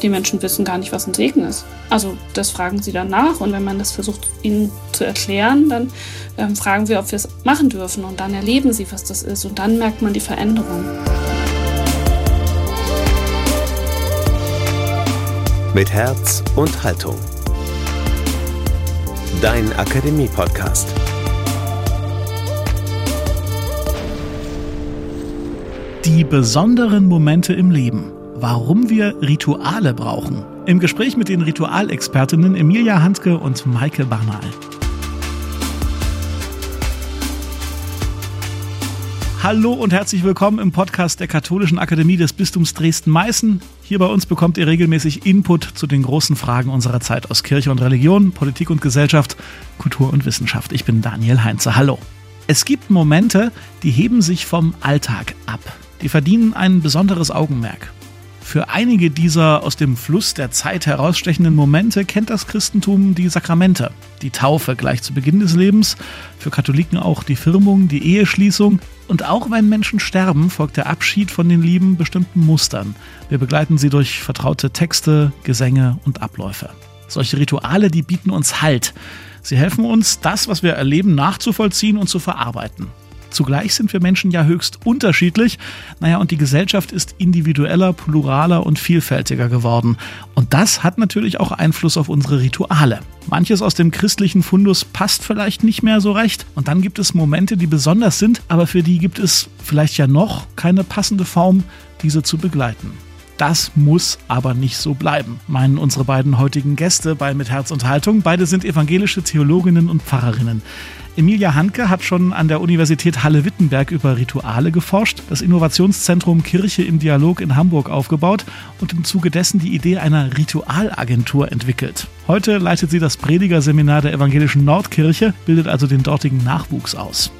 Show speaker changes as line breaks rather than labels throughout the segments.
Die Menschen wissen gar nicht, was ein Segen ist. Also das fragen sie dann nach und wenn man das versucht, ihnen zu erklären, dann ähm, fragen wir, ob wir es machen dürfen und dann erleben sie, was das ist und dann merkt man die Veränderung.
Mit Herz und Haltung. Dein Akademie-Podcast.
Die besonderen Momente im Leben warum wir Rituale brauchen. Im Gespräch mit den Ritualexpertinnen Emilia Handke und Maike Barnal. Hallo und herzlich willkommen im Podcast der Katholischen Akademie des Bistums Dresden-Meißen. Hier bei uns bekommt ihr regelmäßig Input zu den großen Fragen unserer Zeit aus Kirche und Religion, Politik und Gesellschaft, Kultur und Wissenschaft. Ich bin Daniel Heinze. Hallo. Es gibt Momente, die heben sich vom Alltag ab. Die verdienen ein besonderes Augenmerk. Für einige dieser aus dem Fluss der Zeit herausstechenden Momente kennt das Christentum die Sakramente. Die Taufe gleich zu Beginn des Lebens, für Katholiken auch die Firmung, die Eheschließung. Und auch wenn Menschen sterben, folgt der Abschied von den Lieben bestimmten Mustern. Wir begleiten sie durch vertraute Texte, Gesänge und Abläufe. Solche Rituale, die bieten uns Halt. Sie helfen uns, das, was wir erleben, nachzuvollziehen und zu verarbeiten. Zugleich sind wir Menschen ja höchst unterschiedlich. Naja, und die Gesellschaft ist individueller, pluraler und vielfältiger geworden. Und das hat natürlich auch Einfluss auf unsere Rituale. Manches aus dem christlichen Fundus passt vielleicht nicht mehr so recht. Und dann gibt es Momente, die besonders sind, aber für die gibt es vielleicht ja noch keine passende Form, diese zu begleiten. Das muss aber nicht so bleiben, meinen unsere beiden heutigen Gäste bei Mit Herz und Haltung. Beide sind evangelische Theologinnen und Pfarrerinnen. Emilia Hanke hat schon an der Universität Halle-Wittenberg über Rituale geforscht, das Innovationszentrum Kirche im Dialog in Hamburg aufgebaut und im Zuge dessen die Idee einer Ritualagentur entwickelt. Heute leitet sie das Predigerseminar der evangelischen Nordkirche, bildet also den dortigen Nachwuchs aus.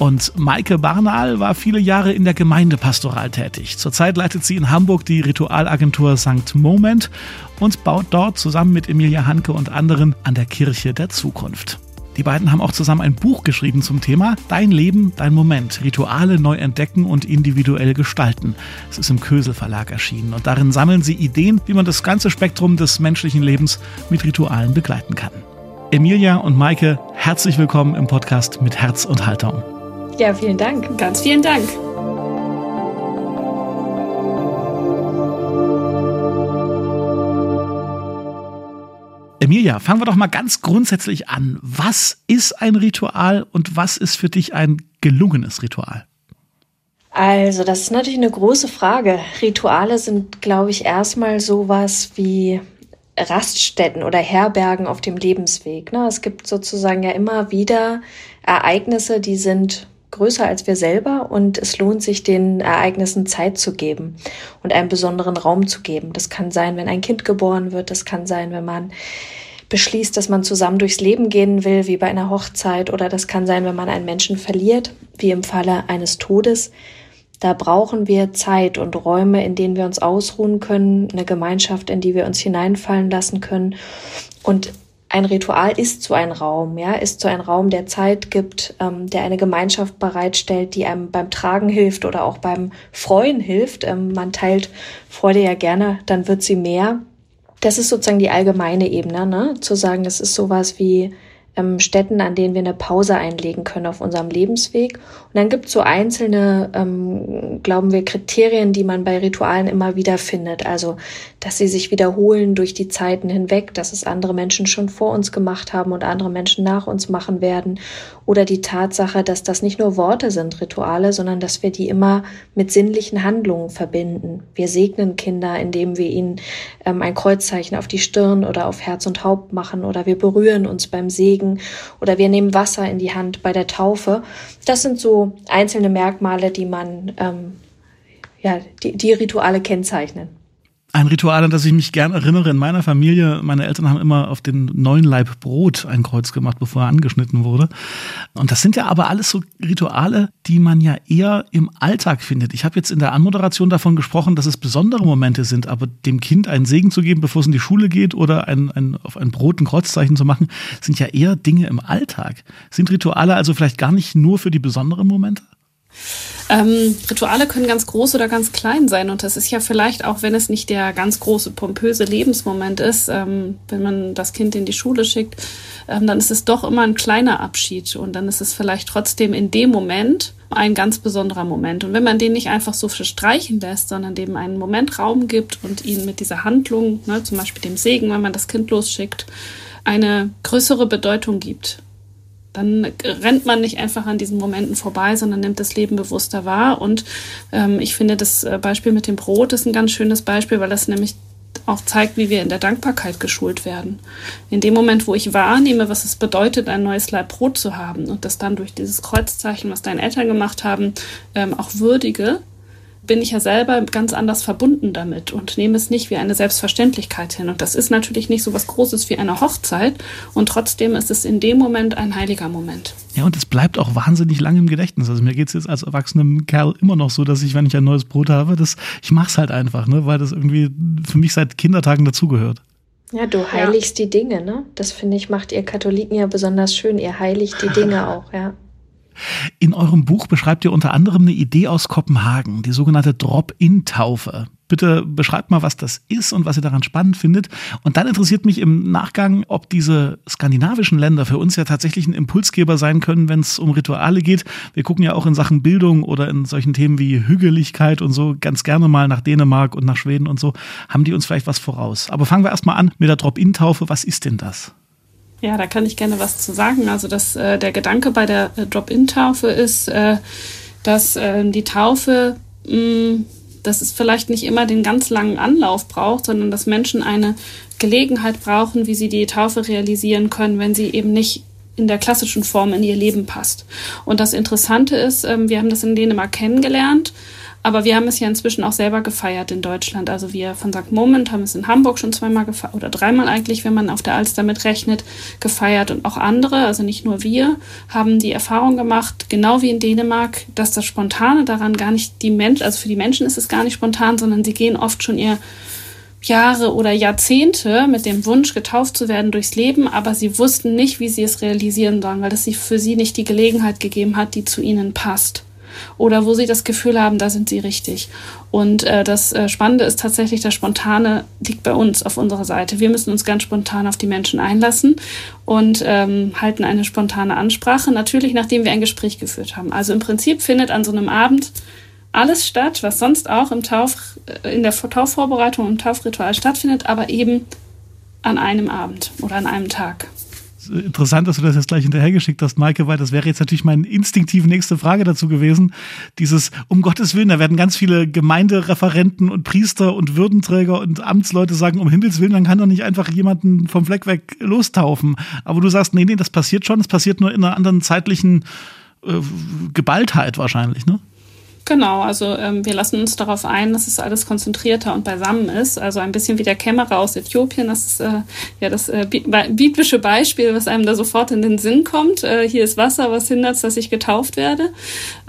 Und Maike Barnal war viele Jahre in der Gemeindepastoral tätig. Zurzeit leitet sie in Hamburg die Ritualagentur St. Moment und baut dort zusammen mit Emilia Hanke und anderen an der Kirche der Zukunft. Die beiden haben auch zusammen ein Buch geschrieben zum Thema Dein Leben, dein Moment. Rituale neu entdecken und individuell gestalten. Es ist im Kösel Verlag erschienen und darin sammeln sie Ideen, wie man das ganze Spektrum des menschlichen Lebens mit Ritualen begleiten kann. Emilia und Maike, herzlich willkommen im Podcast mit Herz und Haltung.
Ja, vielen Dank. Ganz vielen Dank.
Emilia, fangen wir doch mal ganz grundsätzlich an. Was ist ein Ritual und was ist für dich ein gelungenes Ritual?
Also, das ist natürlich eine große Frage. Rituale sind, glaube ich, erstmal sowas wie Raststätten oder Herbergen auf dem Lebensweg. Ne? Es gibt sozusagen ja immer wieder Ereignisse, die sind größer als wir selber und es lohnt sich, den Ereignissen Zeit zu geben und einen besonderen Raum zu geben. Das kann sein, wenn ein Kind geboren wird, das kann sein, wenn man beschließt, dass man zusammen durchs Leben gehen will, wie bei einer Hochzeit, oder das kann sein, wenn man einen Menschen verliert, wie im Falle eines Todes. Da brauchen wir Zeit und Räume, in denen wir uns ausruhen können, eine Gemeinschaft, in die wir uns hineinfallen lassen können. Und ein Ritual ist so ein Raum, ja, ist so ein Raum, der Zeit gibt, ähm, der eine Gemeinschaft bereitstellt, die einem beim Tragen hilft oder auch beim Freuen hilft. Ähm, man teilt Freude ja gerne, dann wird sie mehr. Das ist sozusagen die allgemeine Ebene, ne? zu sagen, das ist sowas wie ähm, Städten, an denen wir eine Pause einlegen können auf unserem Lebensweg. Und dann gibt es so einzelne, ähm, glauben wir, Kriterien, die man bei Ritualen immer wieder findet. Also, dass sie sich wiederholen durch die Zeiten hinweg, dass es andere Menschen schon vor uns gemacht haben und andere Menschen nach uns machen werden. Oder die Tatsache, dass das nicht nur Worte sind, Rituale, sondern dass wir die immer mit sinnlichen Handlungen verbinden. Wir segnen Kinder, indem wir ihnen ähm, ein Kreuzzeichen auf die Stirn oder auf Herz und Haupt machen oder wir berühren uns beim Segen oder wir nehmen Wasser in die Hand bei der Taufe. Das sind so einzelne Merkmale, die man, ähm, ja, die, die Rituale kennzeichnen.
Ein Ritual, an das ich mich gern erinnere in meiner Familie. Meine Eltern haben immer auf den neuen Leib Brot ein Kreuz gemacht, bevor er angeschnitten wurde. Und das sind ja aber alles so Rituale, die man ja eher im Alltag findet. Ich habe jetzt in der Anmoderation davon gesprochen, dass es besondere Momente sind, aber dem Kind einen Segen zu geben, bevor es in die Schule geht oder ein, ein, auf ein Brot ein Kreuzzeichen zu machen, sind ja eher Dinge im Alltag. Sind Rituale also vielleicht gar nicht nur für die besonderen Momente?
Ähm, Rituale können ganz groß oder ganz klein sein und das ist ja vielleicht auch, wenn es nicht der ganz große, pompöse Lebensmoment ist, ähm, wenn man das Kind in die Schule schickt, ähm, dann ist es doch immer ein kleiner Abschied und dann ist es vielleicht trotzdem in dem Moment ein ganz besonderer Moment. Und wenn man den nicht einfach so verstreichen lässt, sondern dem einen Moment Raum gibt und ihn mit dieser Handlung, ne, zum Beispiel dem Segen, wenn man das Kind losschickt, eine größere Bedeutung gibt, dann rennt man nicht einfach an diesen Momenten vorbei, sondern nimmt das Leben bewusster wahr. Und ähm, ich finde, das äh, Beispiel mit dem Brot ist ein ganz schönes Beispiel, weil das nämlich auch zeigt, wie wir in der Dankbarkeit geschult werden. In dem Moment, wo ich wahrnehme, was es bedeutet, ein neues Leib Brot zu haben und das dann durch dieses Kreuzzeichen, was deine Eltern gemacht haben, ähm, auch würdige, bin ich ja selber ganz anders verbunden damit und nehme es nicht wie eine Selbstverständlichkeit hin. Und das ist natürlich nicht so was Großes wie eine Hochzeit und trotzdem ist es in dem Moment ein heiliger Moment.
Ja, und es bleibt auch wahnsinnig lange im Gedächtnis. Also mir geht es jetzt als erwachsenem Kerl immer noch so, dass ich, wenn ich ein neues Brot habe, das, ich mache es halt einfach, ne, weil das irgendwie für mich seit Kindertagen dazugehört.
Ja, du heiligst ja. die Dinge, ne? Das finde ich, macht ihr Katholiken ja besonders schön. Ihr heiligt die Dinge auch, ja.
In eurem Buch beschreibt ihr unter anderem eine Idee aus Kopenhagen, die sogenannte Drop-in-Taufe. Bitte beschreibt mal, was das ist und was ihr daran spannend findet. Und dann interessiert mich im Nachgang, ob diese skandinavischen Länder für uns ja tatsächlich ein Impulsgeber sein können, wenn es um Rituale geht. Wir gucken ja auch in Sachen Bildung oder in solchen Themen wie Hügeligkeit und so ganz gerne mal nach Dänemark und nach Schweden und so. Haben die uns vielleicht was voraus? Aber fangen wir erstmal an mit der Drop-in-Taufe. Was ist denn das?
Ja, da kann ich gerne was zu sagen. Also dass äh, der Gedanke bei der äh, Drop-in-Taufe ist, äh, dass äh, die Taufe, mh, mm, dass es vielleicht nicht immer den ganz langen Anlauf braucht, sondern dass Menschen eine Gelegenheit brauchen, wie sie die Taufe realisieren können, wenn sie eben nicht in der klassischen Form in ihr Leben passt. Und das Interessante ist, ähm, wir haben das in Dänemark kennengelernt aber wir haben es ja inzwischen auch selber gefeiert in Deutschland. Also wir von St. Moment haben es in Hamburg schon zweimal gefeiert oder dreimal eigentlich, wenn man auf der Alster mitrechnet, gefeiert. Und auch andere, also nicht nur wir, haben die Erfahrung gemacht, genau wie in Dänemark, dass das Spontane daran gar nicht die Menschen, also für die Menschen ist es gar nicht spontan, sondern sie gehen oft schon ihr Jahre oder Jahrzehnte mit dem Wunsch, getauft zu werden durchs Leben, aber sie wussten nicht, wie sie es realisieren sollen, weil es für sie nicht die Gelegenheit gegeben hat, die zu ihnen passt oder wo sie das Gefühl haben, da sind sie richtig. Und äh, das äh, Spannende ist tatsächlich, das Spontane liegt bei uns auf unserer Seite. Wir müssen uns ganz spontan auf die Menschen einlassen und ähm, halten eine spontane Ansprache, natürlich nachdem wir ein Gespräch geführt haben. Also im Prinzip findet an so einem Abend alles statt, was sonst auch im Tauf, äh, in der Taufvorbereitung, im Taufritual stattfindet, aber eben an einem Abend oder an einem Tag
interessant, dass du das jetzt gleich hinterhergeschickt hast, Maike, weil das wäre jetzt natürlich meine instinktive nächste Frage dazu gewesen. Dieses, um Gottes Willen, da werden ganz viele Gemeindereferenten und Priester und Würdenträger und Amtsleute sagen, um Himmels Willen, dann kann doch nicht einfach jemanden vom Fleck weg lostaufen. Aber du sagst, nee, nee, das passiert schon, es passiert nur in einer anderen zeitlichen äh, Geballtheit wahrscheinlich, ne?
Genau, also ähm, wir lassen uns darauf ein, dass es alles konzentrierter und beisammen ist. Also ein bisschen wie der Kämmerer aus Äthiopien. Das ist äh, ja das äh, biblische Beispiel, was einem da sofort in den Sinn kommt. Äh, hier ist Wasser, was hindert, dass ich getauft werde.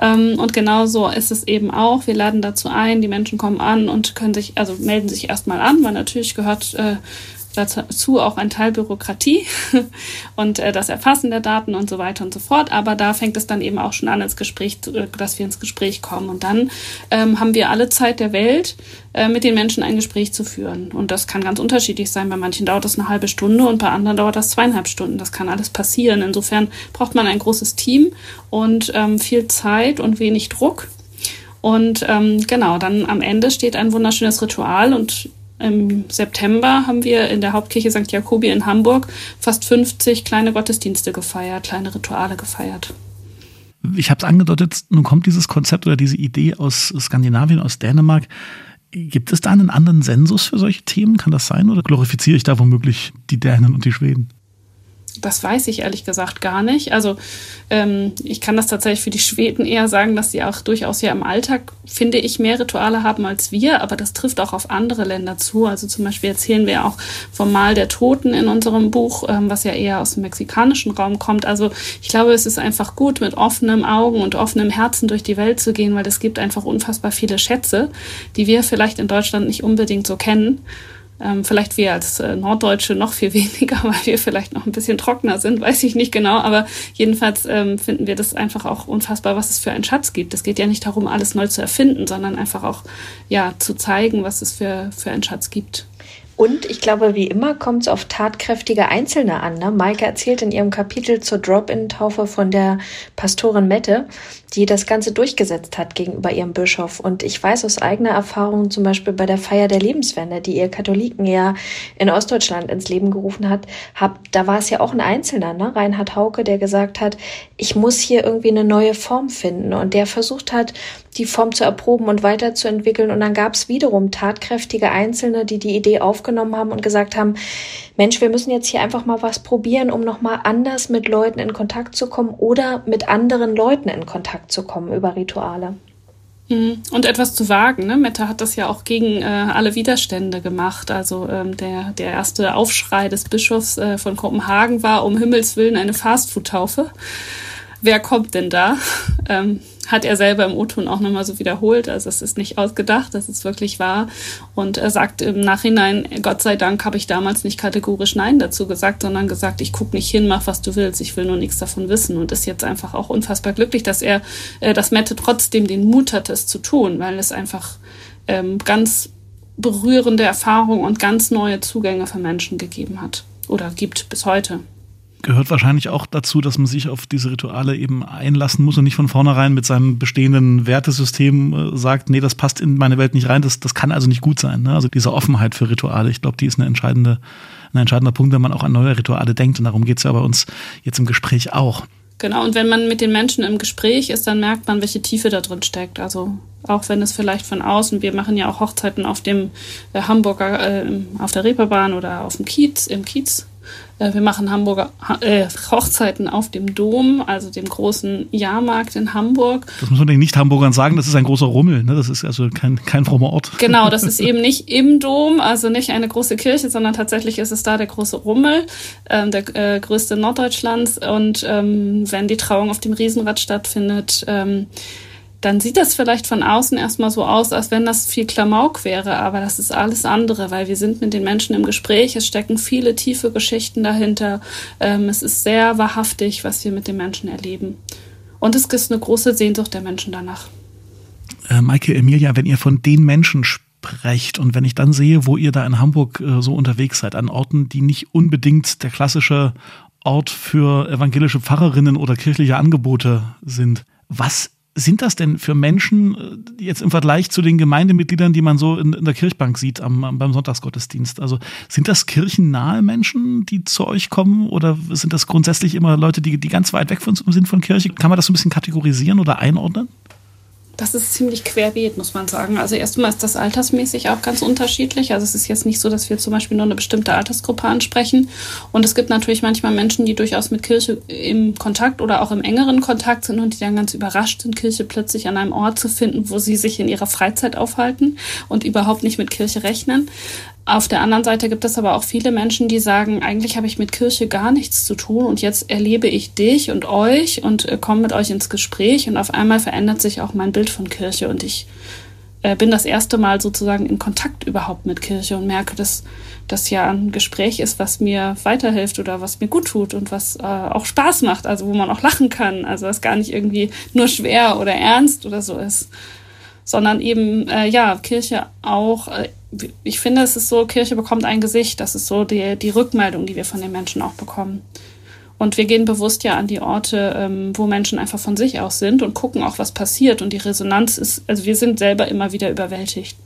Ähm, und genau so ist es eben auch. Wir laden dazu ein, die Menschen kommen an und können sich, also melden sich erstmal an, weil natürlich gehört äh, dazu auch ein Teil Bürokratie und äh, das Erfassen der Daten und so weiter und so fort. Aber da fängt es dann eben auch schon an, ins Gespräch, äh, dass wir ins Gespräch kommen. Und dann ähm, haben wir alle Zeit der Welt, äh, mit den Menschen ein Gespräch zu führen. Und das kann ganz unterschiedlich sein. Bei manchen dauert das eine halbe Stunde und bei anderen dauert das zweieinhalb Stunden. Das kann alles passieren. Insofern braucht man ein großes Team und ähm, viel Zeit und wenig Druck. Und ähm, genau, dann am Ende steht ein wunderschönes Ritual und im September haben wir in der Hauptkirche St. Jakobi in Hamburg fast 50 kleine Gottesdienste gefeiert, kleine Rituale gefeiert.
Ich habe es angedeutet, nun kommt dieses Konzept oder diese Idee aus Skandinavien, aus Dänemark. Gibt es da einen anderen Sensus für solche Themen? Kann das sein? Oder glorifiziere ich da womöglich die Dänen und die Schweden?
Das weiß ich ehrlich gesagt gar nicht. Also ähm, ich kann das tatsächlich für die Schweden eher sagen, dass sie auch durchaus ja im Alltag, finde ich, mehr Rituale haben als wir, aber das trifft auch auf andere Länder zu. Also zum Beispiel erzählen wir auch vom Mahl der Toten in unserem Buch, ähm, was ja eher aus dem mexikanischen Raum kommt. Also ich glaube, es ist einfach gut, mit offenem Augen und offenem Herzen durch die Welt zu gehen, weil es gibt einfach unfassbar viele Schätze, die wir vielleicht in Deutschland nicht unbedingt so kennen. Ähm, vielleicht wir als äh, Norddeutsche noch viel weniger, weil wir vielleicht noch ein bisschen trockener sind, weiß ich nicht genau. Aber jedenfalls ähm, finden wir das einfach auch unfassbar, was es für einen Schatz gibt. Es geht ja nicht darum, alles neu zu erfinden, sondern einfach auch ja zu zeigen, was es für, für einen Schatz gibt.
Und ich glaube, wie immer kommt es auf tatkräftige Einzelne an. Ne? Maike erzählt in ihrem Kapitel zur Drop-in-Taufe von der Pastorin Mette, die das Ganze durchgesetzt hat gegenüber ihrem Bischof. Und ich weiß aus eigener Erfahrung, zum Beispiel bei der Feier der Lebenswende, die ihr Katholiken ja in Ostdeutschland ins Leben gerufen hat, habt, da war es ja auch ein Einzelner, ne? Reinhard Hauke, der gesagt hat, ich muss hier irgendwie eine neue Form finden. Und der versucht hat, die Form zu erproben und weiterzuentwickeln. Und dann gab es wiederum tatkräftige Einzelne, die die Idee aufgenommen haben und gesagt haben, Mensch, wir müssen jetzt hier einfach mal was probieren, um nochmal anders mit Leuten in Kontakt zu kommen oder mit anderen Leuten in Kontakt zu kommen über Rituale.
Mhm. Und etwas zu wagen. Ne? Mette hat das ja auch gegen äh, alle Widerstände gemacht. Also ähm, der, der erste Aufschrei des Bischofs äh, von Kopenhagen war um Himmels Willen eine Fastfood-Taufe. Wer kommt denn da? Ähm, hat er selber im O-Ton auch nochmal so wiederholt. Also es ist nicht ausgedacht, das ist wirklich wahr. Und er sagt im Nachhinein, Gott sei Dank habe ich damals nicht kategorisch Nein dazu gesagt, sondern gesagt, ich gucke nicht hin, mach was du willst, ich will nur nichts davon wissen. Und ist jetzt einfach auch unfassbar glücklich, dass er, äh, dass Mette trotzdem den Mut hat, es zu tun, weil es einfach ähm, ganz berührende Erfahrungen und ganz neue Zugänge für Menschen gegeben hat oder gibt bis heute
gehört wahrscheinlich auch dazu, dass man sich auf diese Rituale eben einlassen muss und nicht von vornherein mit seinem bestehenden Wertesystem äh, sagt, nee, das passt in meine Welt nicht rein, das, das kann also nicht gut sein. Ne? Also diese Offenheit für Rituale, ich glaube, die ist eine entscheidende, ein entscheidender Punkt, wenn man auch an neue Rituale denkt. Und darum geht es ja bei uns jetzt im Gespräch auch.
Genau, und wenn man mit den Menschen im Gespräch ist, dann merkt man, welche Tiefe da drin steckt. Also auch wenn es vielleicht von außen, wir machen ja auch Hochzeiten auf dem äh, Hamburger, äh, auf der Reeperbahn oder auf dem Kiez, im Kiez wir machen Hamburger äh, Hochzeiten auf dem Dom, also dem großen Jahrmarkt in Hamburg.
Das muss man den Nicht-Hamburgern sagen, das ist ein großer Rummel, ne? das ist also kein, kein frommer Ort.
Genau, das ist eben nicht im Dom, also nicht eine große Kirche, sondern tatsächlich ist es da der große Rummel, äh, der äh, größte Norddeutschlands. Und ähm, wenn die Trauung auf dem Riesenrad stattfindet, ähm, dann sieht das vielleicht von außen erstmal so aus, als wenn das viel Klamauk wäre, aber das ist alles andere, weil wir sind mit den Menschen im Gespräch, es stecken viele tiefe Geschichten dahinter, ähm, es ist sehr wahrhaftig, was wir mit den Menschen erleben. Und es ist eine große Sehnsucht der Menschen danach.
Äh, Maike, Emilia, wenn ihr von den Menschen sprecht und wenn ich dann sehe, wo ihr da in Hamburg äh, so unterwegs seid, an Orten, die nicht unbedingt der klassische Ort für evangelische Pfarrerinnen oder kirchliche Angebote sind, was sind das denn für Menschen äh, jetzt im Vergleich zu den Gemeindemitgliedern, die man so in, in der Kirchbank sieht am, beim Sonntagsgottesdienst? Also sind das kirchennahe Menschen, die zu euch kommen oder sind das grundsätzlich immer Leute, die, die ganz weit weg von, sind von Kirche? Kann man das so ein bisschen kategorisieren oder einordnen?
Das ist ziemlich querbeet, muss man sagen. Also erstmal ist das altersmäßig auch ganz unterschiedlich. Also es ist jetzt nicht so, dass wir zum Beispiel nur eine bestimmte Altersgruppe ansprechen. Und es gibt natürlich manchmal Menschen, die durchaus mit Kirche im Kontakt oder auch im engeren Kontakt sind und die dann ganz überrascht sind, Kirche plötzlich an einem Ort zu finden, wo sie sich in ihrer Freizeit aufhalten und überhaupt nicht mit Kirche rechnen. Auf der anderen Seite gibt es aber auch viele Menschen, die sagen, eigentlich habe ich mit Kirche gar nichts zu tun und jetzt erlebe ich dich und euch und äh, komme mit euch ins Gespräch und auf einmal verändert sich auch mein Bild von Kirche und ich äh, bin das erste Mal sozusagen in Kontakt überhaupt mit Kirche und merke, dass das ja ein Gespräch ist, was mir weiterhilft oder was mir gut tut und was äh, auch Spaß macht, also wo man auch lachen kann, also was gar nicht irgendwie nur schwer oder ernst oder so ist sondern eben, äh, ja, Kirche auch, äh, ich finde, es ist so, Kirche bekommt ein Gesicht. Das ist so die, die Rückmeldung, die wir von den Menschen auch bekommen. Und wir gehen bewusst ja an die Orte, ähm, wo Menschen einfach von sich aus sind und gucken auch, was passiert. Und die Resonanz ist, also wir sind selber immer wieder überwältigt.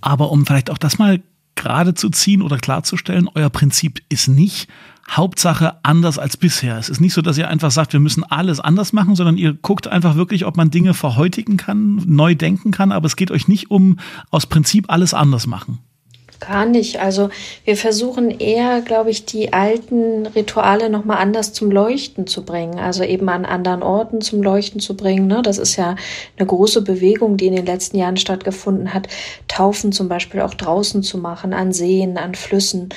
Aber um vielleicht auch das mal gerade zu ziehen oder klarzustellen, euer Prinzip ist nicht, Hauptsache anders als bisher. Es ist nicht so, dass ihr einfach sagt, wir müssen alles anders machen, sondern ihr guckt einfach wirklich, ob man Dinge verhäutigen kann, neu denken kann, aber es geht euch nicht um aus Prinzip alles anders machen.
Gar nicht. Also wir versuchen eher, glaube ich, die alten Rituale nochmal anders zum Leuchten zu bringen. Also eben an anderen Orten zum Leuchten zu bringen. Ne? Das ist ja eine große Bewegung, die in den letzten Jahren stattgefunden hat. Taufen zum Beispiel auch draußen zu machen, an Seen, an Flüssen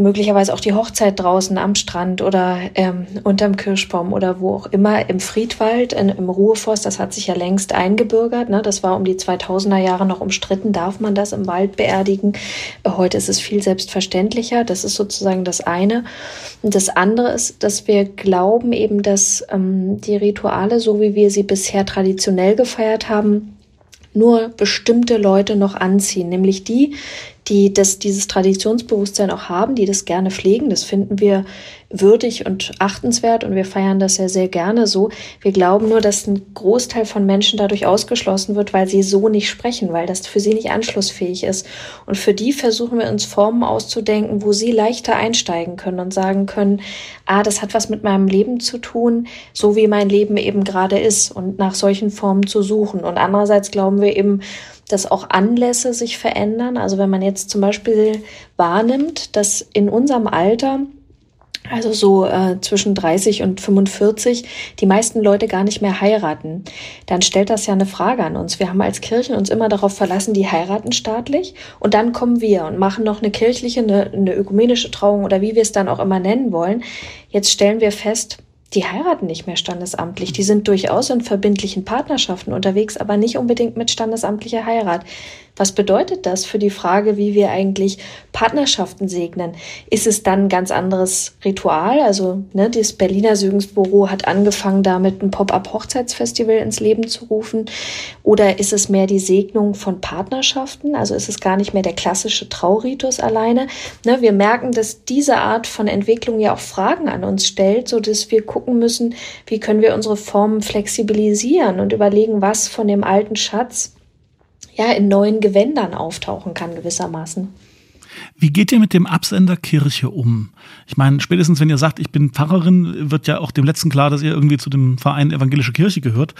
möglicherweise auch die Hochzeit draußen am Strand oder ähm, unterm Kirschbaum oder wo auch immer im Friedwald, in, im Ruheforst, das hat sich ja längst eingebürgert. Ne? Das war um die 2000er Jahre noch umstritten, darf man das im Wald beerdigen. Heute ist es viel selbstverständlicher. Das ist sozusagen das eine. Und das andere ist, dass wir glauben eben, dass ähm, die Rituale, so wie wir sie bisher traditionell gefeiert haben, nur bestimmte Leute noch anziehen, nämlich die, die das, dieses Traditionsbewusstsein auch haben, die das gerne pflegen. Das finden wir würdig und achtenswert und wir feiern das ja sehr gerne so. Wir glauben nur, dass ein Großteil von Menschen dadurch ausgeschlossen wird, weil sie so nicht sprechen, weil das für sie nicht anschlussfähig ist. Und für die versuchen wir uns Formen auszudenken, wo sie leichter einsteigen können und sagen können, ah, das hat was mit meinem Leben zu tun, so wie mein Leben eben gerade ist und nach solchen Formen zu suchen. Und andererseits glauben wir eben, dass auch Anlässe sich verändern. Also wenn man jetzt zum Beispiel wahrnimmt, dass in unserem Alter also so äh, zwischen 30 und 45, die meisten Leute gar nicht mehr heiraten, dann stellt das ja eine Frage an uns. Wir haben als Kirchen uns immer darauf verlassen, die heiraten staatlich und dann kommen wir und machen noch eine kirchliche, eine, eine ökumenische Trauung oder wie wir es dann auch immer nennen wollen. Jetzt stellen wir fest, die heiraten nicht mehr standesamtlich. Die sind durchaus in verbindlichen Partnerschaften unterwegs, aber nicht unbedingt mit standesamtlicher Heirat. Was bedeutet das für die Frage, wie wir eigentlich Partnerschaften segnen? Ist es dann ein ganz anderes Ritual? Also, ne, das Berliner Sügensbüro hat angefangen, damit ein Pop-up-Hochzeitsfestival ins Leben zu rufen. Oder ist es mehr die Segnung von Partnerschaften? Also ist es gar nicht mehr der klassische Trauritus alleine? Ne, wir merken, dass diese Art von Entwicklung ja auch Fragen an uns stellt, so dass wir gucken müssen, wie können wir unsere Formen flexibilisieren und überlegen, was von dem alten Schatz ja, in neuen Gewändern auftauchen kann gewissermaßen.
Wie geht ihr mit dem Absender Kirche um? Ich meine, spätestens wenn ihr sagt, ich bin Pfarrerin, wird ja auch dem Letzten klar, dass ihr irgendwie zu dem Verein Evangelische Kirche gehört.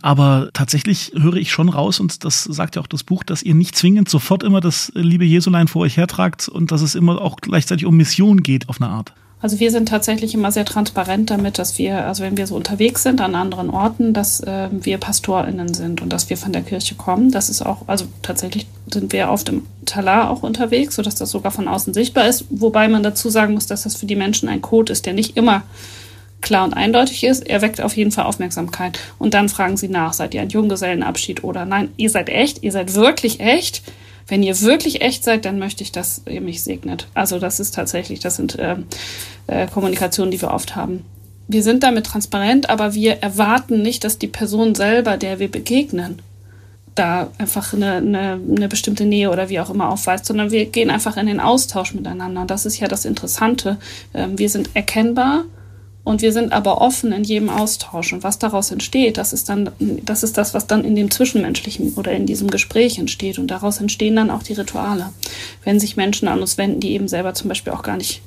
Aber tatsächlich höre ich schon raus, und das sagt ja auch das Buch, dass ihr nicht zwingend sofort immer das liebe Jesulein vor euch hertragt und dass es immer auch gleichzeitig um Mission geht auf eine Art.
Also wir sind tatsächlich immer sehr transparent damit, dass wir, also wenn wir so unterwegs sind an anderen Orten, dass äh, wir PastorInnen sind und dass wir von der Kirche kommen. Das ist auch, also tatsächlich sind wir oft im Talar auch unterwegs, sodass das sogar von außen sichtbar ist. Wobei man dazu sagen muss, dass das für die Menschen ein Code ist, der nicht immer klar und eindeutig ist. Er weckt auf jeden Fall Aufmerksamkeit. Und dann fragen sie nach, seid ihr ein Junggesellenabschied oder nein, ihr seid echt, ihr seid wirklich echt wenn ihr wirklich echt seid, dann möchte ich, dass ihr mich segnet. Also das ist tatsächlich, das sind äh, äh, Kommunikationen, die wir oft haben. Wir sind damit transparent, aber wir erwarten nicht, dass die Person selber, der wir begegnen, da einfach eine, eine, eine bestimmte Nähe oder wie auch immer aufweist, sondern wir gehen einfach in den Austausch miteinander. Das ist ja das Interessante. Ähm, wir sind erkennbar und wir sind aber offen in jedem Austausch. Und was daraus entsteht, das ist dann, das ist das, was dann in dem Zwischenmenschlichen oder in diesem Gespräch entsteht. Und daraus entstehen dann auch die Rituale. Wenn sich Menschen an uns wenden, die eben selber zum Beispiel auch gar nicht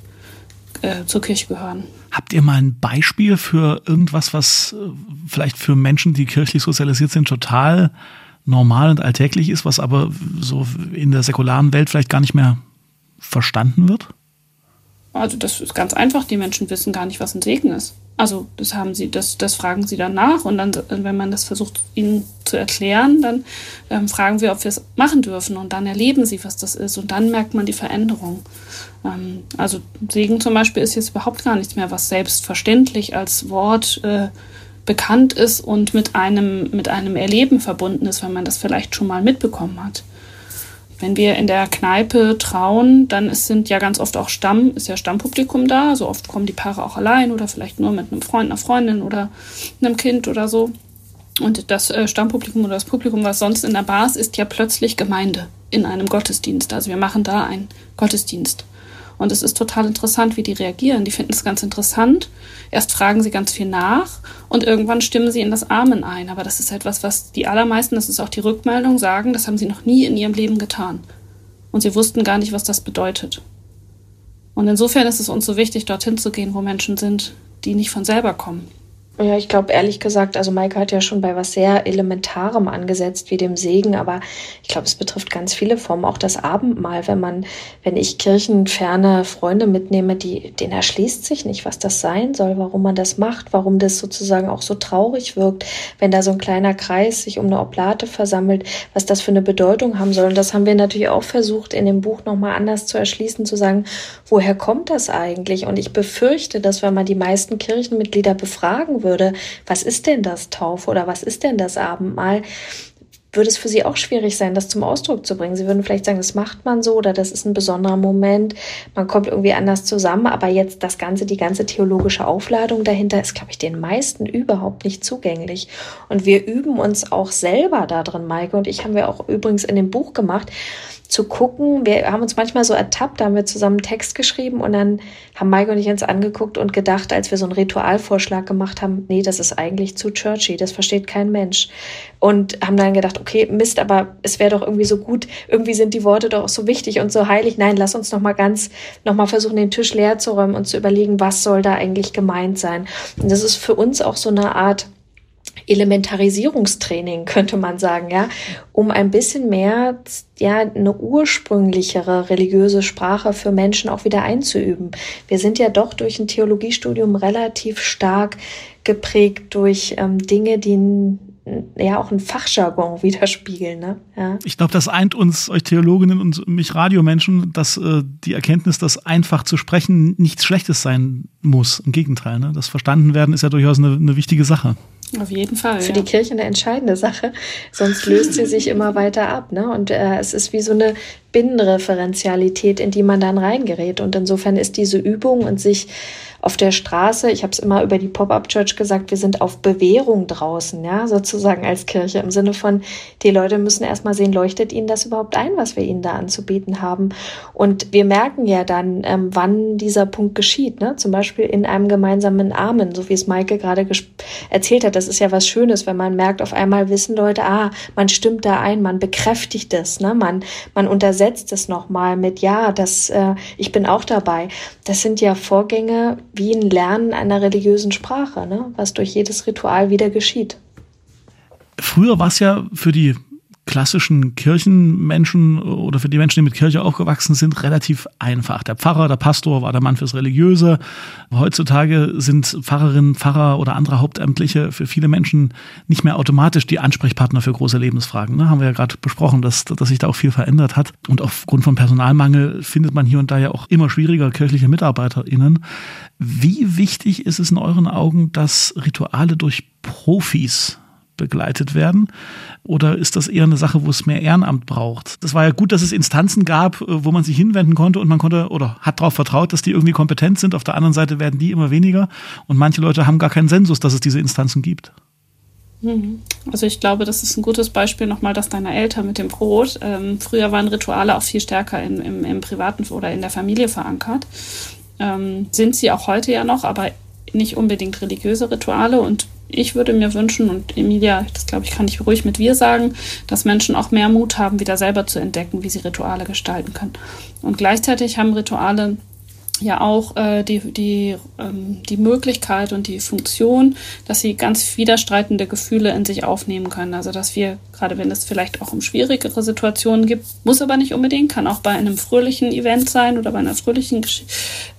äh, zur Kirche gehören.
Habt ihr mal ein Beispiel für irgendwas, was äh, vielleicht für Menschen, die kirchlich sozialisiert sind, total normal und alltäglich ist, was aber so in der säkularen Welt vielleicht gar nicht mehr verstanden wird?
Also das ist ganz einfach. Die Menschen wissen gar nicht, was ein Segen ist. Also das haben sie, das, das fragen sie dann nach und dann, wenn man das versucht, ihnen zu erklären, dann ähm, fragen wir, ob wir es machen dürfen und dann erleben sie, was das ist und dann merkt man die Veränderung. Ähm, also Segen zum Beispiel ist jetzt überhaupt gar nichts mehr, was selbstverständlich als Wort äh, bekannt ist und mit einem, mit einem Erleben verbunden ist, weil man das vielleicht schon mal mitbekommen hat. Wenn wir in der Kneipe trauen, dann ist, sind ja ganz oft auch Stamm, ist ja Stammpublikum da. So oft kommen die Paare auch allein oder vielleicht nur mit einem Freund, einer Freundin oder einem Kind oder so. Und das äh, Stammpublikum oder das Publikum, was sonst in der Bar ist, ist ja plötzlich Gemeinde in einem Gottesdienst. Also wir machen da einen Gottesdienst. Und es ist total interessant, wie die reagieren. Die finden es ganz interessant. Erst fragen sie ganz viel nach und irgendwann stimmen sie in das Amen ein. Aber das ist etwas, was die allermeisten, das ist auch die Rückmeldung, sagen, das haben sie noch nie in ihrem Leben getan. Und sie wussten gar nicht, was das bedeutet. Und insofern ist es uns so wichtig, dorthin zu gehen, wo Menschen sind, die nicht von selber kommen.
Ja, ich glaube ehrlich gesagt, also Maike hat ja schon bei was sehr Elementarem angesetzt, wie dem Segen, aber ich glaube, es betrifft ganz viele Formen, auch das Abendmahl. Wenn man, wenn ich kirchenferne Freunde mitnehme, die, denen erschließt sich nicht, was das sein soll, warum man das macht, warum das sozusagen auch so traurig wirkt, wenn da so ein kleiner Kreis sich um eine Oblate versammelt, was das für eine Bedeutung haben soll. Und das haben wir natürlich auch versucht, in dem Buch nochmal anders zu erschließen, zu sagen, woher kommt das eigentlich? Und ich befürchte, dass wenn man die meisten Kirchenmitglieder befragen würde, was ist denn das Taufe oder was ist denn das Abendmahl, würde es für sie auch schwierig sein, das zum Ausdruck zu bringen. Sie würden vielleicht sagen, das macht man so oder das ist ein besonderer Moment, man kommt irgendwie anders zusammen, aber jetzt das Ganze, die ganze theologische Aufladung dahinter ist, glaube ich, den meisten überhaupt nicht zugänglich. Und wir üben uns auch selber da drin, Maike und ich haben wir auch übrigens in dem Buch gemacht, zu gucken. Wir haben uns manchmal so ertappt, da haben wir zusammen einen Text geschrieben und dann haben Maike und ich uns angeguckt und gedacht, als wir so einen Ritualvorschlag gemacht haben, nee, das ist eigentlich zu churchy, das versteht kein Mensch. Und haben dann gedacht, okay, Mist, aber es wäre doch irgendwie so gut, irgendwie sind die Worte doch so wichtig und so heilig. Nein, lass uns noch mal ganz, noch mal versuchen, den Tisch leer zu räumen und zu überlegen, was soll da eigentlich gemeint sein. Und das ist für uns auch so eine Art Elementarisierungstraining, könnte man sagen, ja, um ein bisschen mehr, ja, eine ursprünglichere religiöse Sprache für Menschen auch wieder einzuüben. Wir sind ja doch durch ein Theologiestudium relativ stark geprägt durch ähm, Dinge, die ja auch ein Fachjargon widerspiegeln. Ne? Ja.
Ich glaube, das eint uns, euch Theologinnen und mich Radiomenschen, dass äh, die Erkenntnis, dass einfach zu sprechen nichts Schlechtes sein muss. Im Gegenteil, ne? das verstanden werden ist ja durchaus eine, eine wichtige Sache.
Auf jeden Fall.
Für ja. die Kirche eine entscheidende Sache. Sonst löst sie sich immer weiter ab. Ne? Und äh, es ist wie so eine Binnenreferenzialität, in die man dann reingerät. Und insofern ist diese Übung und sich auf der Straße, ich habe es immer über die Pop-up-Church gesagt, wir sind auf Bewährung draußen, ja, sozusagen als Kirche, im Sinne von, die Leute müssen erstmal sehen, leuchtet ihnen das überhaupt ein, was wir ihnen da anzubieten haben. Und wir merken ja dann, ähm, wann dieser Punkt geschieht, ne? zum Beispiel in einem gemeinsamen Amen, so wie es Maike gerade erzählt hat. Das ist ja was Schönes, wenn man merkt, auf einmal wissen Leute, ah, man stimmt da ein, man bekräftigt es, ne? man, man untersetzt es nochmal mit, ja, das, äh, ich bin auch dabei. Das sind ja Vorgänge, wie ein Lernen einer religiösen Sprache, ne? was durch jedes Ritual wieder geschieht.
Früher war es ja für die klassischen Kirchenmenschen oder für die Menschen, die mit Kirche aufgewachsen sind, relativ einfach. Der Pfarrer, der Pastor war der Mann fürs Religiöse. Heutzutage sind Pfarrerinnen, Pfarrer oder andere Hauptamtliche für viele Menschen nicht mehr automatisch die Ansprechpartner für große Lebensfragen. Ne? Haben wir ja gerade besprochen, dass, dass sich da auch viel verändert hat. Und aufgrund von Personalmangel findet man hier und da ja auch immer schwieriger kirchliche MitarbeiterInnen. Wie wichtig ist es in euren Augen, dass Rituale durch Profis begleitet werden? Oder ist das eher eine Sache, wo es mehr Ehrenamt braucht? Das war ja gut, dass es Instanzen gab, äh, wo man sich hinwenden konnte und man konnte oder hat darauf vertraut, dass die irgendwie kompetent sind. Auf der anderen Seite werden die immer weniger und manche Leute haben gar keinen Sensus, dass es diese Instanzen gibt.
Mhm. Also ich glaube, das ist ein gutes Beispiel nochmal, dass deine Eltern mit dem Brot. Ähm, früher waren Rituale auch viel stärker in, im, im privaten oder in der Familie verankert. Ähm, sind sie auch heute ja noch, aber nicht unbedingt religiöse Rituale. Und ich würde mir wünschen, und Emilia, das glaube ich, kann ich ruhig mit wir sagen, dass Menschen auch mehr Mut haben, wieder selber zu entdecken, wie sie Rituale gestalten können. Und gleichzeitig haben Rituale ja auch äh, die, die, ähm, die Möglichkeit und die Funktion, dass sie ganz widerstreitende Gefühle in sich aufnehmen können. Also dass wir, gerade wenn es vielleicht auch um schwierigere Situationen gibt, muss aber nicht unbedingt, kann auch bei einem fröhlichen Event sein oder bei einer fröhlichen,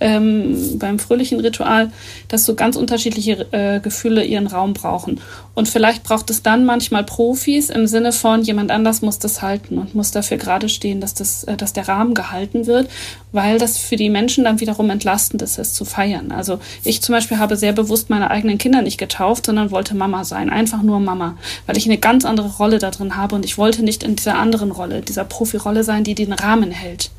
ähm, beim fröhlichen Ritual, dass so ganz unterschiedliche äh, Gefühle ihren Raum brauchen. Und vielleicht braucht es dann manchmal Profis im Sinne von, jemand anders muss das halten und muss dafür gerade stehen, dass, das, äh, dass der Rahmen gehalten wird, weil das für die Menschen dann wiederum entlastend ist, es zu feiern. Also ich zum Beispiel habe sehr bewusst meine eigenen Kinder nicht getauft, sondern wollte Mama sein, einfach nur Mama, weil ich eine ganz andere Rolle da drin habe und ich wollte nicht in dieser anderen Rolle, dieser Profi-Rolle sein, die den Rahmen hält.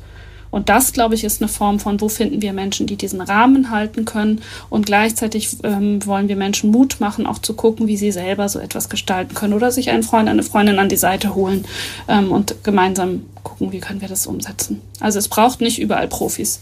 Und das, glaube ich, ist eine Form von, wo finden wir Menschen, die diesen Rahmen halten können. Und gleichzeitig ähm, wollen wir Menschen Mut machen, auch zu gucken, wie sie selber so etwas gestalten können oder sich einen Freund, eine Freundin an die Seite holen ähm, und gemeinsam gucken, wie können wir das umsetzen. Also es braucht nicht überall Profis.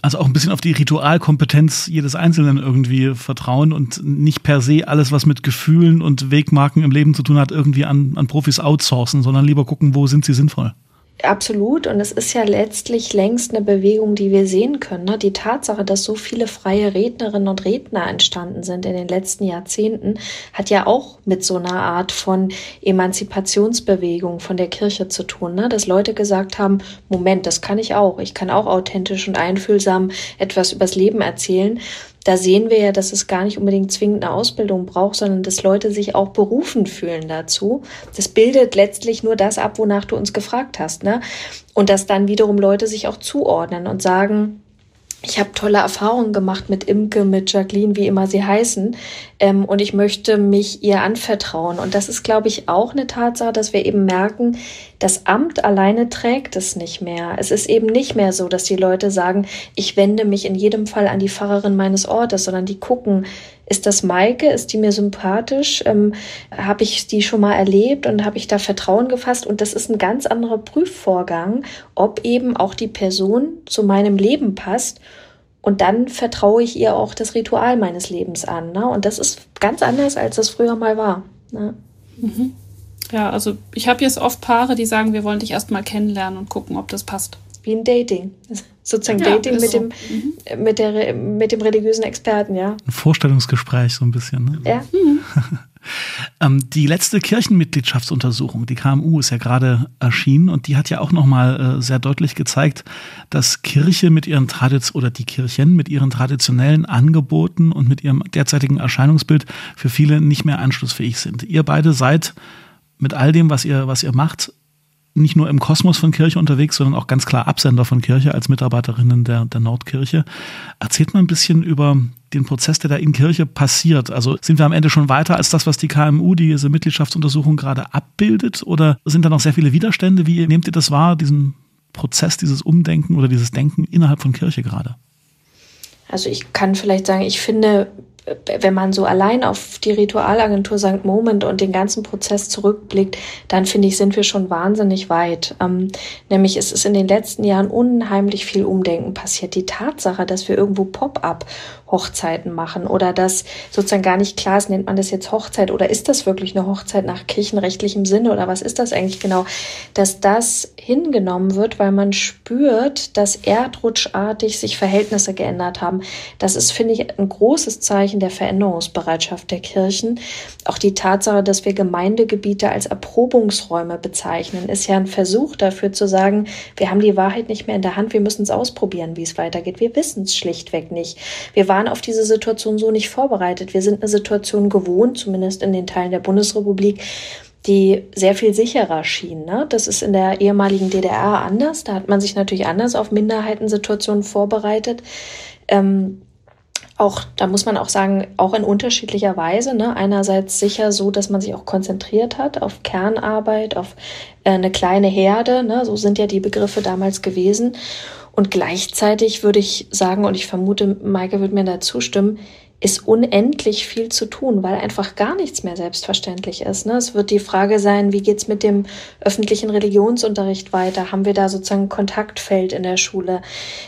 Also auch ein bisschen auf die Ritualkompetenz jedes Einzelnen irgendwie vertrauen und nicht per se alles, was mit Gefühlen und Wegmarken im Leben zu tun hat, irgendwie an, an Profis outsourcen, sondern lieber gucken, wo sind sie sinnvoll.
Absolut. Und es ist ja letztlich längst eine Bewegung, die wir sehen können. Ne? Die Tatsache, dass so viele freie Rednerinnen und Redner entstanden sind in den letzten Jahrzehnten, hat ja auch mit so einer Art von Emanzipationsbewegung von der Kirche zu tun. Ne? Dass Leute gesagt haben, Moment, das kann ich auch. Ich kann auch authentisch und einfühlsam etwas übers Leben erzählen da sehen wir ja, dass es gar nicht unbedingt zwingend eine Ausbildung braucht, sondern dass Leute sich auch berufen fühlen dazu. Das bildet letztlich nur das ab, wonach du uns gefragt hast. Ne? Und dass dann wiederum Leute sich auch zuordnen und sagen, ich habe tolle Erfahrungen gemacht mit Imke, mit Jacqueline, wie immer sie heißen. Ähm, und ich möchte mich ihr anvertrauen. Und das ist, glaube ich, auch eine Tatsache, dass wir eben merken, das Amt alleine trägt es nicht mehr. Es ist eben nicht mehr so, dass die Leute sagen, ich wende mich in jedem Fall an die Pfarrerin meines Ortes, sondern die gucken, ist das Maike? Ist die mir sympathisch? Ähm, habe ich die schon mal erlebt und habe ich da Vertrauen gefasst? Und das ist ein ganz anderer Prüfvorgang, ob eben auch die Person zu meinem Leben passt. Und dann vertraue ich ihr auch das Ritual meines Lebens an. Ne? Und das ist ganz anders, als das früher mal war. Ne?
Mhm. Ja, also ich habe jetzt oft Paare, die sagen, wir wollen dich erst mal kennenlernen und gucken, ob das passt.
Wie ein Dating sozusagen ja, Dating mit, so. dem, mhm. mit, der, mit dem religiösen Experten, ja.
Ein Vorstellungsgespräch so ein bisschen. Ne?
Ja. Mhm.
ähm, die letzte Kirchenmitgliedschaftsuntersuchung, die KMU, ist ja gerade erschienen und die hat ja auch nochmal äh, sehr deutlich gezeigt, dass Kirche mit ihren Tradition oder die Kirchen mit ihren traditionellen Angeboten und mit ihrem derzeitigen Erscheinungsbild für viele nicht mehr anschlussfähig sind. Ihr beide seid mit all dem, was ihr, was ihr macht, nicht nur im Kosmos von Kirche unterwegs, sondern auch ganz klar Absender von Kirche als Mitarbeiterinnen der, der Nordkirche. Erzählt mal ein bisschen über den Prozess, der da in Kirche passiert. Also sind wir am Ende schon weiter als das, was die KMU, diese Mitgliedschaftsuntersuchung gerade abbildet? Oder sind da noch sehr viele Widerstände? Wie nehmt ihr das wahr, diesen Prozess, dieses Umdenken oder dieses Denken innerhalb von Kirche gerade?
Also ich kann vielleicht sagen, ich finde, wenn man so allein auf die Ritualagentur St. Moment und den ganzen Prozess zurückblickt, dann finde ich, sind wir schon wahnsinnig weit. Ähm, nämlich es ist in den letzten Jahren unheimlich viel Umdenken passiert. Die Tatsache, dass wir irgendwo Pop-up Hochzeiten machen oder dass sozusagen gar nicht klar ist, nennt man das jetzt Hochzeit oder ist das wirklich eine Hochzeit nach kirchenrechtlichem Sinne oder was ist das eigentlich genau, dass das hingenommen wird, weil man spürt, dass erdrutschartig sich Verhältnisse geändert haben. Das ist, finde ich, ein großes Zeichen der Veränderungsbereitschaft der Kirchen. Auch die Tatsache, dass wir Gemeindegebiete als Erprobungsräume bezeichnen, ist ja ein Versuch dafür zu sagen, wir haben die Wahrheit nicht mehr in der Hand, wir müssen es ausprobieren, wie es weitergeht. Wir wissen es schlichtweg nicht. Wir waren auf diese Situation so nicht vorbereitet. Wir sind eine Situation gewohnt, zumindest in den Teilen der Bundesrepublik, die sehr viel sicherer schien. Ne? Das ist in der ehemaligen DDR anders. Da hat man sich natürlich anders auf Minderheitensituationen vorbereitet. Ähm, auch, da muss man auch sagen, auch in unterschiedlicher Weise. Ne? Einerseits sicher so, dass man sich auch konzentriert hat auf Kernarbeit, auf äh, eine kleine Herde. Ne? So sind ja die Begriffe damals gewesen. Und gleichzeitig würde ich sagen, und ich vermute, Maike wird mir da zustimmen, ist unendlich viel zu tun, weil einfach gar nichts mehr selbstverständlich ist. Ne? Es wird die Frage sein, wie geht's mit dem öffentlichen Religionsunterricht weiter? Haben wir da sozusagen Kontaktfeld in der Schule?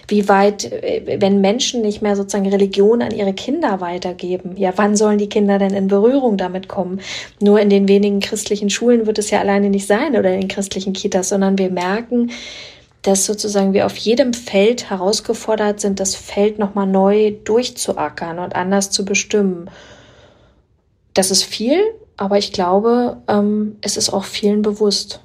Wie weit, äh, wenn Menschen nicht mehr sozusagen Religion an ihre Kinder weitergeben, ja, wann sollen die Kinder denn in Berührung damit kommen? Nur in den wenigen christlichen Schulen wird es ja alleine nicht sein oder in den christlichen Kitas, sondern wir merken, dass sozusagen wir auf jedem Feld herausgefordert sind, das Feld nochmal neu durchzuackern und anders zu bestimmen. Das ist viel, aber ich glaube, ähm, es ist auch vielen bewusst.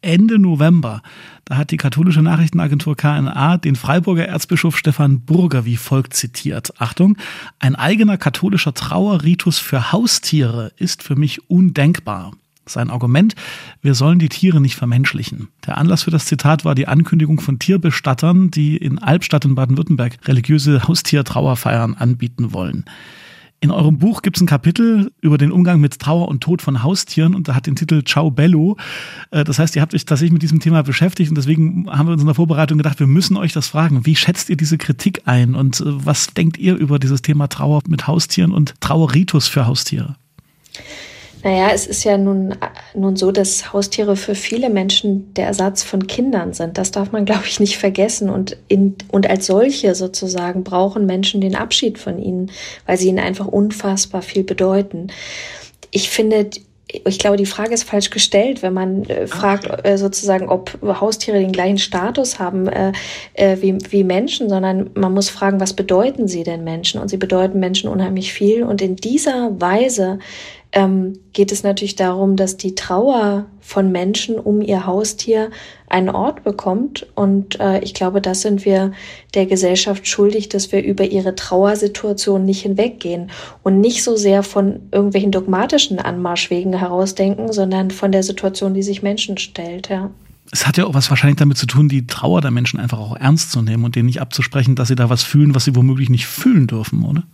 Ende November, da hat die katholische Nachrichtenagentur KNA den Freiburger Erzbischof Stefan Burger wie folgt zitiert. Achtung, ein eigener katholischer Trauerritus für Haustiere ist für mich undenkbar. Sein Argument, wir sollen die Tiere nicht vermenschlichen. Der Anlass für das Zitat war die Ankündigung von Tierbestattern, die in Albstadt in Baden-Württemberg religiöse Haustiertrauerfeiern anbieten wollen. In eurem Buch gibt es ein Kapitel über den Umgang mit Trauer und Tod von Haustieren und da hat den Titel Ciao Bello. Äh, das heißt, ihr habt euch tatsächlich mit diesem Thema beschäftigt und deswegen haben wir uns in der Vorbereitung gedacht, wir müssen euch das fragen. Wie schätzt ihr diese Kritik ein und äh, was denkt ihr über dieses Thema Trauer mit Haustieren und Trauerritus für Haustiere?
Naja, es ist ja nun, nun so, dass Haustiere für viele Menschen der Ersatz von Kindern sind. Das darf man, glaube ich, nicht vergessen. Und, in, und als solche sozusagen brauchen Menschen den Abschied von ihnen, weil sie ihnen einfach unfassbar viel bedeuten. Ich finde, ich glaube, die Frage ist falsch gestellt, wenn man äh, fragt äh, sozusagen, ob Haustiere den gleichen Status haben äh, äh, wie, wie Menschen, sondern man muss fragen, was bedeuten sie denn Menschen? Und sie bedeuten Menschen unheimlich viel. Und in dieser Weise ähm, geht es natürlich darum, dass die Trauer von Menschen um ihr Haustier einen Ort bekommt. Und äh, ich glaube, das sind wir der Gesellschaft schuldig, dass wir über ihre Trauersituation nicht hinweggehen und nicht so sehr von irgendwelchen dogmatischen Anmarschwegen herausdenken, sondern von der Situation, die sich Menschen stellt. Ja.
Es hat ja auch was wahrscheinlich damit zu tun, die Trauer der Menschen einfach auch ernst zu nehmen und denen nicht abzusprechen, dass sie da was fühlen, was sie womöglich nicht fühlen dürfen, oder?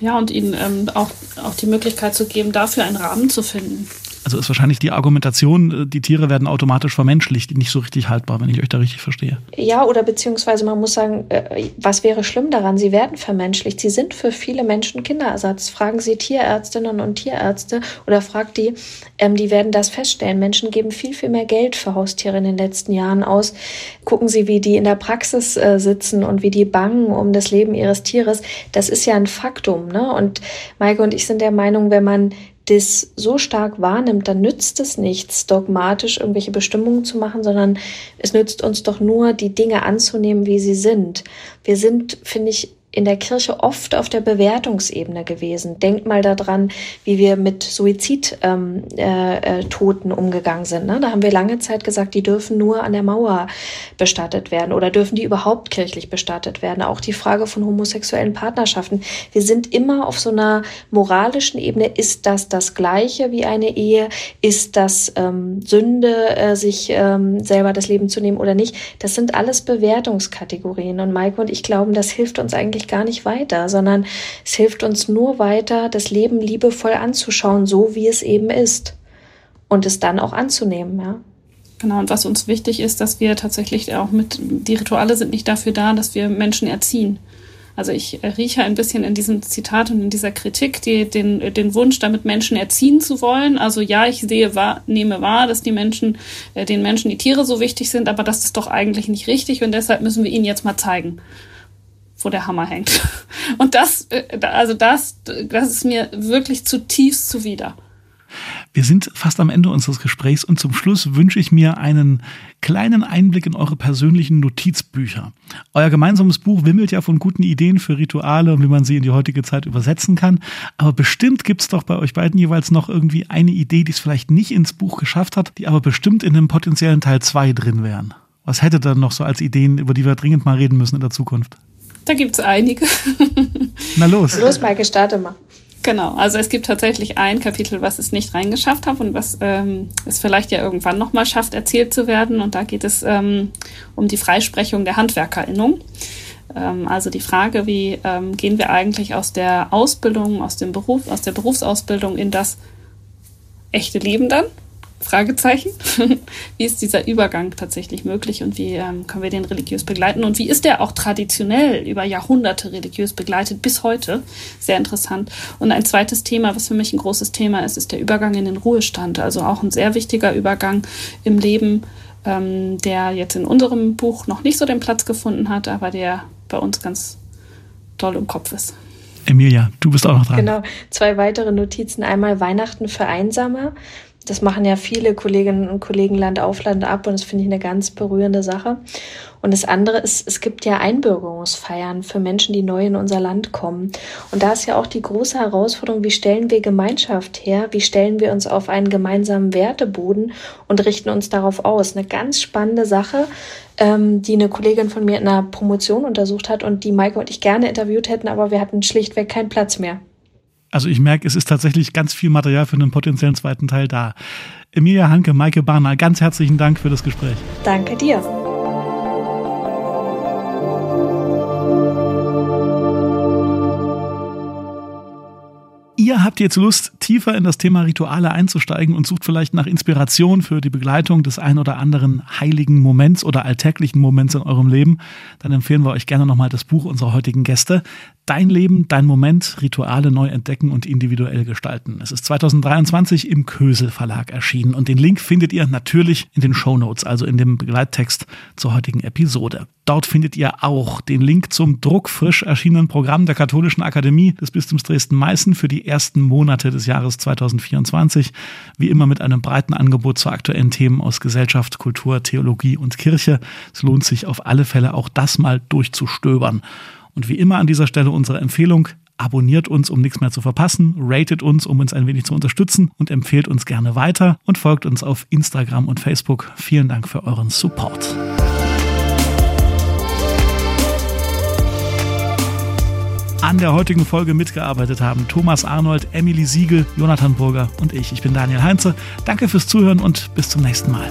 Ja, und ihnen ähm, auch, auch die Möglichkeit zu geben, dafür einen Rahmen zu finden.
Also ist wahrscheinlich die Argumentation, äh, die Tiere werden automatisch vermenschlicht, nicht so richtig haltbar, wenn ich euch da richtig verstehe.
Ja, oder beziehungsweise man muss sagen, äh, was wäre schlimm daran? Sie werden vermenschlicht. Sie sind für viele Menschen Kinderersatz. Fragen Sie Tierärztinnen und Tierärzte oder fragt die, ähm, die werden das feststellen. Menschen geben viel, viel mehr Geld für Haustiere in den letzten Jahren aus. Gucken Sie, wie die in der Praxis äh, sitzen und wie die bangen um das Leben ihres Tieres. Das ist ja ein Faktum. Ne? Und Maike und ich sind der Meinung, wenn man das so stark wahrnimmt, dann nützt es nichts, dogmatisch irgendwelche Bestimmungen zu machen, sondern es nützt uns doch nur, die Dinge anzunehmen, wie sie sind. Wir sind, finde ich, in der Kirche oft auf der Bewertungsebene gewesen. Denkt mal daran, wie wir mit Suizidtoten ähm, äh, äh, umgegangen sind. Ne? Da haben wir lange Zeit gesagt, die dürfen nur an der Mauer bestattet werden oder dürfen die überhaupt kirchlich bestattet werden. Auch die Frage von homosexuellen Partnerschaften. Wir sind immer auf so einer moralischen Ebene. Ist das das Gleiche wie eine Ehe? Ist das ähm, Sünde, äh, sich ähm, selber das Leben zu nehmen oder nicht? Das sind alles Bewertungskategorien. Und Maike und ich glauben, das hilft uns eigentlich eigentlich gar nicht weiter, sondern es hilft uns nur weiter, das Leben liebevoll anzuschauen, so wie es eben ist. Und es dann auch anzunehmen, ja.
Genau, und was uns wichtig ist, dass wir tatsächlich auch mit, die Rituale sind nicht dafür da, dass wir Menschen erziehen. Also ich rieche ein bisschen in diesem Zitat und in dieser Kritik die, den, den Wunsch, damit Menschen erziehen zu wollen. Also ja, ich sehe wahr, nehme wahr, dass die Menschen, äh, den Menschen die Tiere so wichtig sind, aber das ist doch eigentlich nicht richtig und deshalb müssen wir ihnen jetzt mal zeigen wo der Hammer hängt. Und das, äh, also das, das ist mir wirklich zutiefst zuwider.
Wir sind fast am Ende unseres Gesprächs und zum Schluss wünsche ich mir einen kleinen Einblick in eure persönlichen Notizbücher. Euer gemeinsames Buch wimmelt ja von guten Ideen für Rituale und wie man sie in die heutige Zeit übersetzen kann. Aber bestimmt gibt es doch bei euch beiden jeweils noch irgendwie eine Idee, die es vielleicht nicht ins Buch geschafft hat, die aber bestimmt in einem potenziellen Teil 2 drin wären. Was hättet ihr noch so als Ideen, über die wir dringend mal reden müssen in der Zukunft?
Da gibt es einige.
Na los.
Los, Maike, starte mal.
Genau, also es gibt tatsächlich ein Kapitel, was es nicht reingeschafft hat und was ähm, es vielleicht ja irgendwann nochmal schafft, erzählt zu werden. Und da geht es ähm, um die Freisprechung der Handwerkerinnung. Ähm, also die Frage, wie ähm, gehen wir eigentlich aus der Ausbildung, aus dem Beruf, aus der Berufsausbildung in das echte Leben dann? Fragezeichen. wie ist dieser Übergang tatsächlich möglich und wie ähm, können wir den religiös begleiten und wie ist der auch traditionell über Jahrhunderte religiös begleitet bis heute? Sehr interessant. Und ein zweites Thema, was für mich ein großes Thema ist, ist der Übergang in den Ruhestand. Also auch ein sehr wichtiger Übergang im Leben, ähm, der jetzt in unserem Buch noch nicht so den Platz gefunden hat, aber der bei uns ganz toll im Kopf ist.
Emilia, du bist auch noch dran.
Genau, zwei weitere Notizen. Einmal Weihnachten für Einsame. Das machen ja viele Kolleginnen und Kollegen Land auf Land ab und das finde ich eine ganz berührende Sache. Und das andere ist, es gibt ja Einbürgerungsfeiern für Menschen, die neu in unser Land kommen. Und da ist ja auch die große Herausforderung, wie stellen wir Gemeinschaft her? Wie stellen wir uns auf einen gemeinsamen Werteboden und richten uns darauf aus? Eine ganz spannende Sache, ähm, die eine Kollegin von mir in einer Promotion untersucht hat und die Maike und ich gerne interviewt hätten, aber wir hatten schlichtweg keinen Platz mehr.
Also ich merke, es ist tatsächlich ganz viel Material für einen potenziellen zweiten Teil da. Emilia Hanke, Maike Barner, ganz herzlichen Dank für das Gespräch.
Danke dir.
Ihr habt jetzt Lust, tiefer in das Thema Rituale einzusteigen und sucht vielleicht nach Inspiration für die Begleitung des ein oder anderen heiligen Moments oder alltäglichen Moments in eurem Leben, dann empfehlen wir euch gerne nochmal das Buch unserer heutigen Gäste. Dein Leben, dein Moment, Rituale neu entdecken und individuell gestalten. Es ist 2023 im Kösel Verlag erschienen und den Link findet ihr natürlich in den Show Notes, also in dem Begleittext zur heutigen Episode. Dort findet ihr auch den Link zum druckfrisch erschienenen Programm der Katholischen Akademie des Bistums Dresden-Meißen für die ersten ersten Monate des Jahres 2024. Wie immer mit einem breiten Angebot zu aktuellen Themen aus Gesellschaft, Kultur, Theologie und Kirche. Es lohnt sich auf alle Fälle auch das mal durchzustöbern. Und wie immer an dieser Stelle unsere Empfehlung, abonniert uns, um nichts mehr zu verpassen, ratet uns, um uns ein wenig zu unterstützen und empfehlt uns gerne weiter und folgt uns auf Instagram und Facebook. Vielen Dank für euren Support. An der heutigen Folge mitgearbeitet haben Thomas Arnold, Emily Siegel, Jonathan Burger und ich. Ich bin Daniel Heinze. Danke fürs Zuhören und bis zum nächsten Mal.